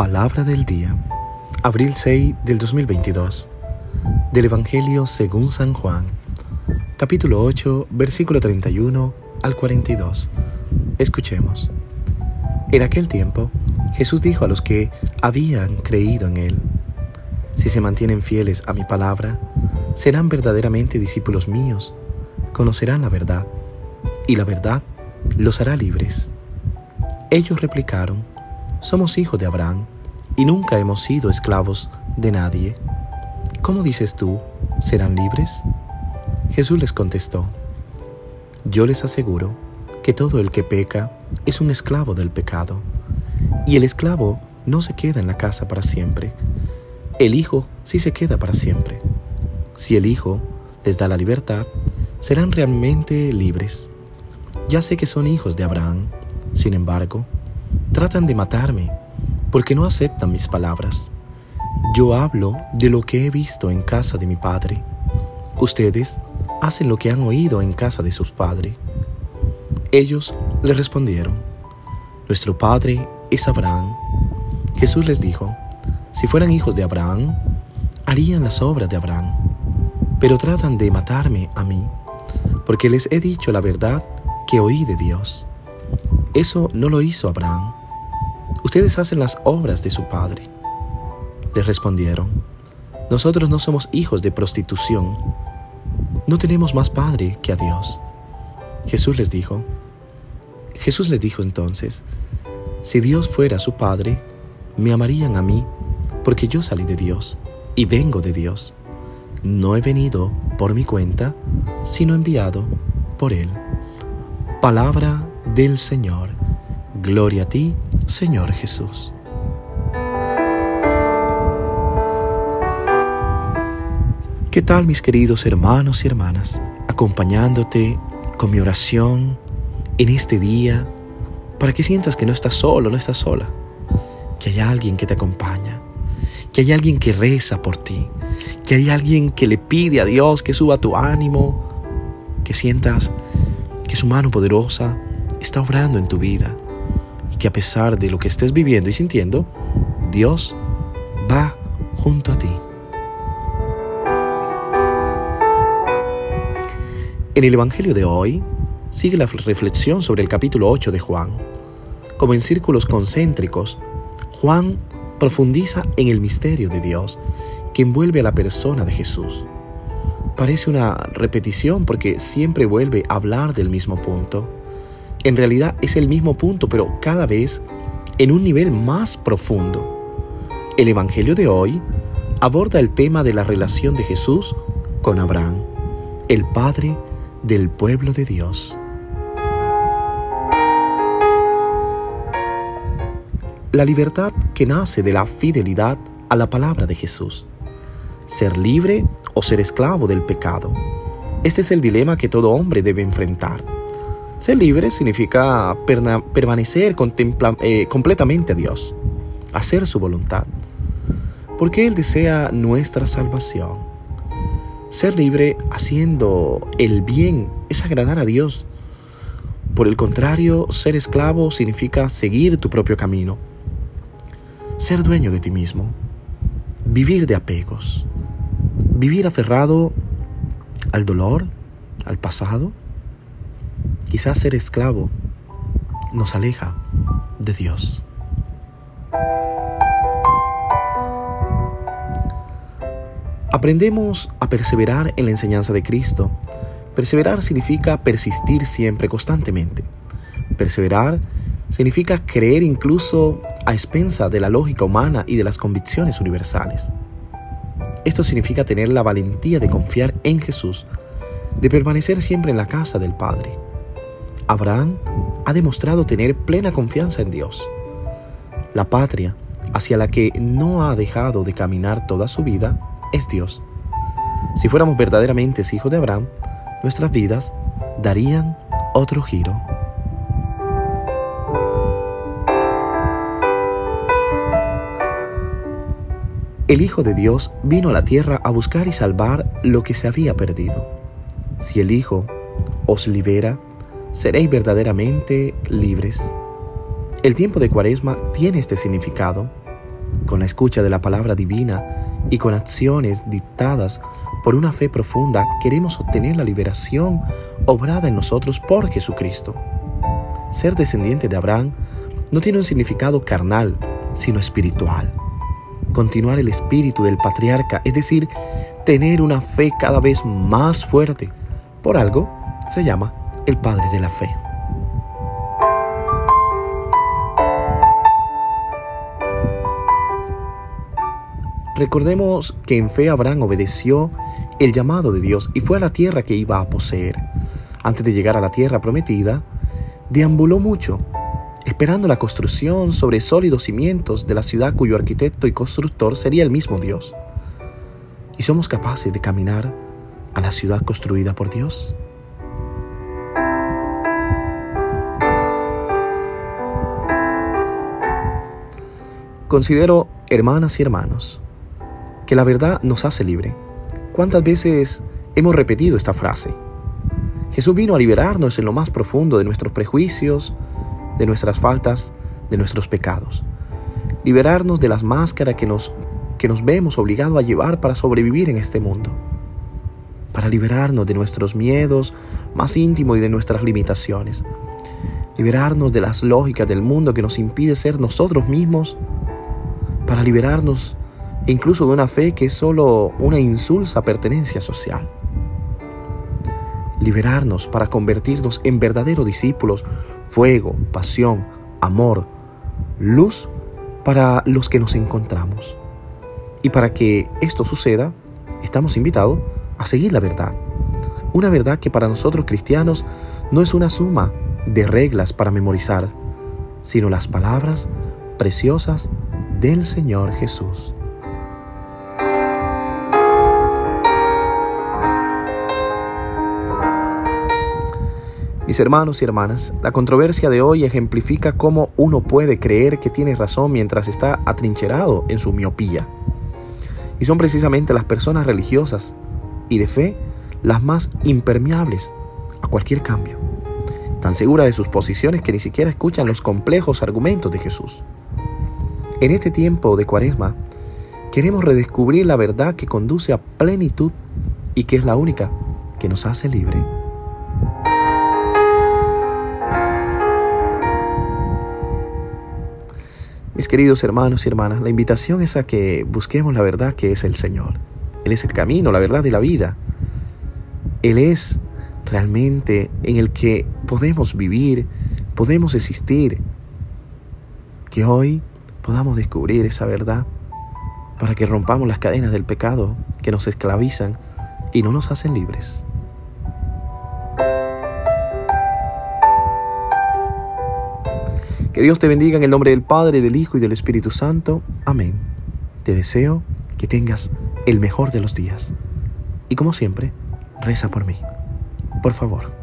Palabra del día, abril 6 del 2022, del Evangelio según San Juan, capítulo 8, versículo 31 al 42. Escuchemos. En aquel tiempo, Jesús dijo a los que habían creído en Él, Si se mantienen fieles a mi palabra, serán verdaderamente discípulos míos, conocerán la verdad, y la verdad los hará libres. Ellos replicaron, somos hijos de Abraham y nunca hemos sido esclavos de nadie. ¿Cómo dices tú, serán libres? Jesús les contestó, yo les aseguro que todo el que peca es un esclavo del pecado, y el esclavo no se queda en la casa para siempre, el Hijo sí se queda para siempre. Si el Hijo les da la libertad, serán realmente libres. Ya sé que son hijos de Abraham, sin embargo, Tratan de matarme porque no aceptan mis palabras. Yo hablo de lo que he visto en casa de mi padre. Ustedes hacen lo que han oído en casa de sus padres. Ellos le respondieron, Nuestro padre es Abraham. Jesús les dijo, Si fueran hijos de Abraham, harían las obras de Abraham. Pero tratan de matarme a mí, porque les he dicho la verdad que oí de Dios. Eso no lo hizo Abraham. Ustedes hacen las obras de su padre. Le respondieron, nosotros no somos hijos de prostitución. No tenemos más padre que a Dios. Jesús les dijo, Jesús les dijo entonces, si Dios fuera su padre, me amarían a mí, porque yo salí de Dios y vengo de Dios. No he venido por mi cuenta, sino enviado por Él. Palabra del Señor. Gloria a ti, Señor Jesús. ¿Qué tal mis queridos hermanos y hermanas? Acompañándote con mi oración en este día para que sientas que no estás solo, no estás sola, que hay alguien que te acompaña, que hay alguien que reza por ti, que hay alguien que le pide a Dios que suba tu ánimo, que sientas que su mano poderosa está obrando en tu vida y que a pesar de lo que estés viviendo y sintiendo, Dios va junto a ti. En el Evangelio de hoy sigue la reflexión sobre el capítulo 8 de Juan. Como en círculos concéntricos, Juan profundiza en el misterio de Dios que envuelve a la persona de Jesús. Parece una repetición porque siempre vuelve a hablar del mismo punto en realidad es el mismo punto, pero cada vez en un nivel más profundo. El Evangelio de hoy aborda el tema de la relación de Jesús con Abraham, el padre del pueblo de Dios. La libertad que nace de la fidelidad a la palabra de Jesús. Ser libre o ser esclavo del pecado. Este es el dilema que todo hombre debe enfrentar. Ser libre significa permanecer eh, completamente a Dios, hacer su voluntad, porque Él desea nuestra salvación. Ser libre haciendo el bien es agradar a Dios. Por el contrario, ser esclavo significa seguir tu propio camino, ser dueño de ti mismo, vivir de apegos, vivir aferrado al dolor, al pasado, Quizás ser esclavo nos aleja de Dios. Aprendemos a perseverar en la enseñanza de Cristo. Perseverar significa persistir siempre, constantemente. Perseverar significa creer incluso a expensa de la lógica humana y de las convicciones universales. Esto significa tener la valentía de confiar en Jesús, de permanecer siempre en la casa del Padre Abraham ha demostrado tener plena confianza en Dios. La patria hacia la que no ha dejado de caminar toda su vida es Dios. Si fuéramos verdaderamente hijos de Abraham, nuestras vidas darían otro giro. El Hijo de Dios vino a la tierra a buscar y salvar lo que se había perdido. Si el Hijo os libera, seréis verdaderamente libres. El tiempo de Cuaresma tiene este significado. con la escucha de la palabra divina y con acciones dictadas por una fe profunda, queremos obtener la liberación obrada en nosotros por Jesucristo. Ser descendiente de Abraham no tiene un significado carnal, sino espiritual. Continuar el espíritu del patriarca, es decir, tener una fe cada vez más fuerte. Por algo se llama el Padre de la Fe. Recordemos que en fe Abraham obedeció el llamado de Dios y fue a la tierra que iba a poseer. Antes de llegar a la tierra prometida, deambuló mucho, esperando la construcción sobre sólidos cimientos de la ciudad cuyo arquitecto y constructor sería el mismo Dios. ¿Y somos capaces de caminar a la ciudad construida por Dios? Considero, hermanas y hermanos, que la verdad nos hace libre. ¿Cuántas veces hemos repetido esta frase? Jesús vino a liberarnos en lo más profundo de nuestros prejuicios, de nuestras faltas, de nuestros pecados. Liberarnos de las máscaras que nos, que nos vemos obligados a llevar para sobrevivir en este mundo. Para liberarnos de nuestros miedos más íntimos y de nuestras limitaciones. Liberarnos de las lógicas del mundo que nos impide ser nosotros mismos. Para liberarnos incluso de una fe que es solo una insulsa pertenencia social. Liberarnos para convertirnos en verdaderos discípulos, fuego, pasión, amor, luz para los que nos encontramos. Y para que esto suceda, estamos invitados a seguir la verdad. Una verdad que para nosotros cristianos no es una suma de reglas para memorizar, sino las palabras preciosas del Señor Jesús. Mis hermanos y hermanas, la controversia de hoy ejemplifica cómo uno puede creer que tiene razón mientras está atrincherado en su miopía. Y son precisamente las personas religiosas y de fe las más impermeables a cualquier cambio, tan seguras de sus posiciones que ni siquiera escuchan los complejos argumentos de Jesús. En este tiempo de cuaresma, queremos redescubrir la verdad que conduce a plenitud y que es la única que nos hace libre. Mis queridos hermanos y hermanas, la invitación es a que busquemos la verdad que es el Señor. Él es el camino, la verdad y la vida. Él es realmente en el que podemos vivir, podemos existir. Que hoy podamos descubrir esa verdad para que rompamos las cadenas del pecado que nos esclavizan y no nos hacen libres. Que Dios te bendiga en el nombre del Padre, del Hijo y del Espíritu Santo. Amén. Te deseo que tengas el mejor de los días. Y como siempre, reza por mí. Por favor.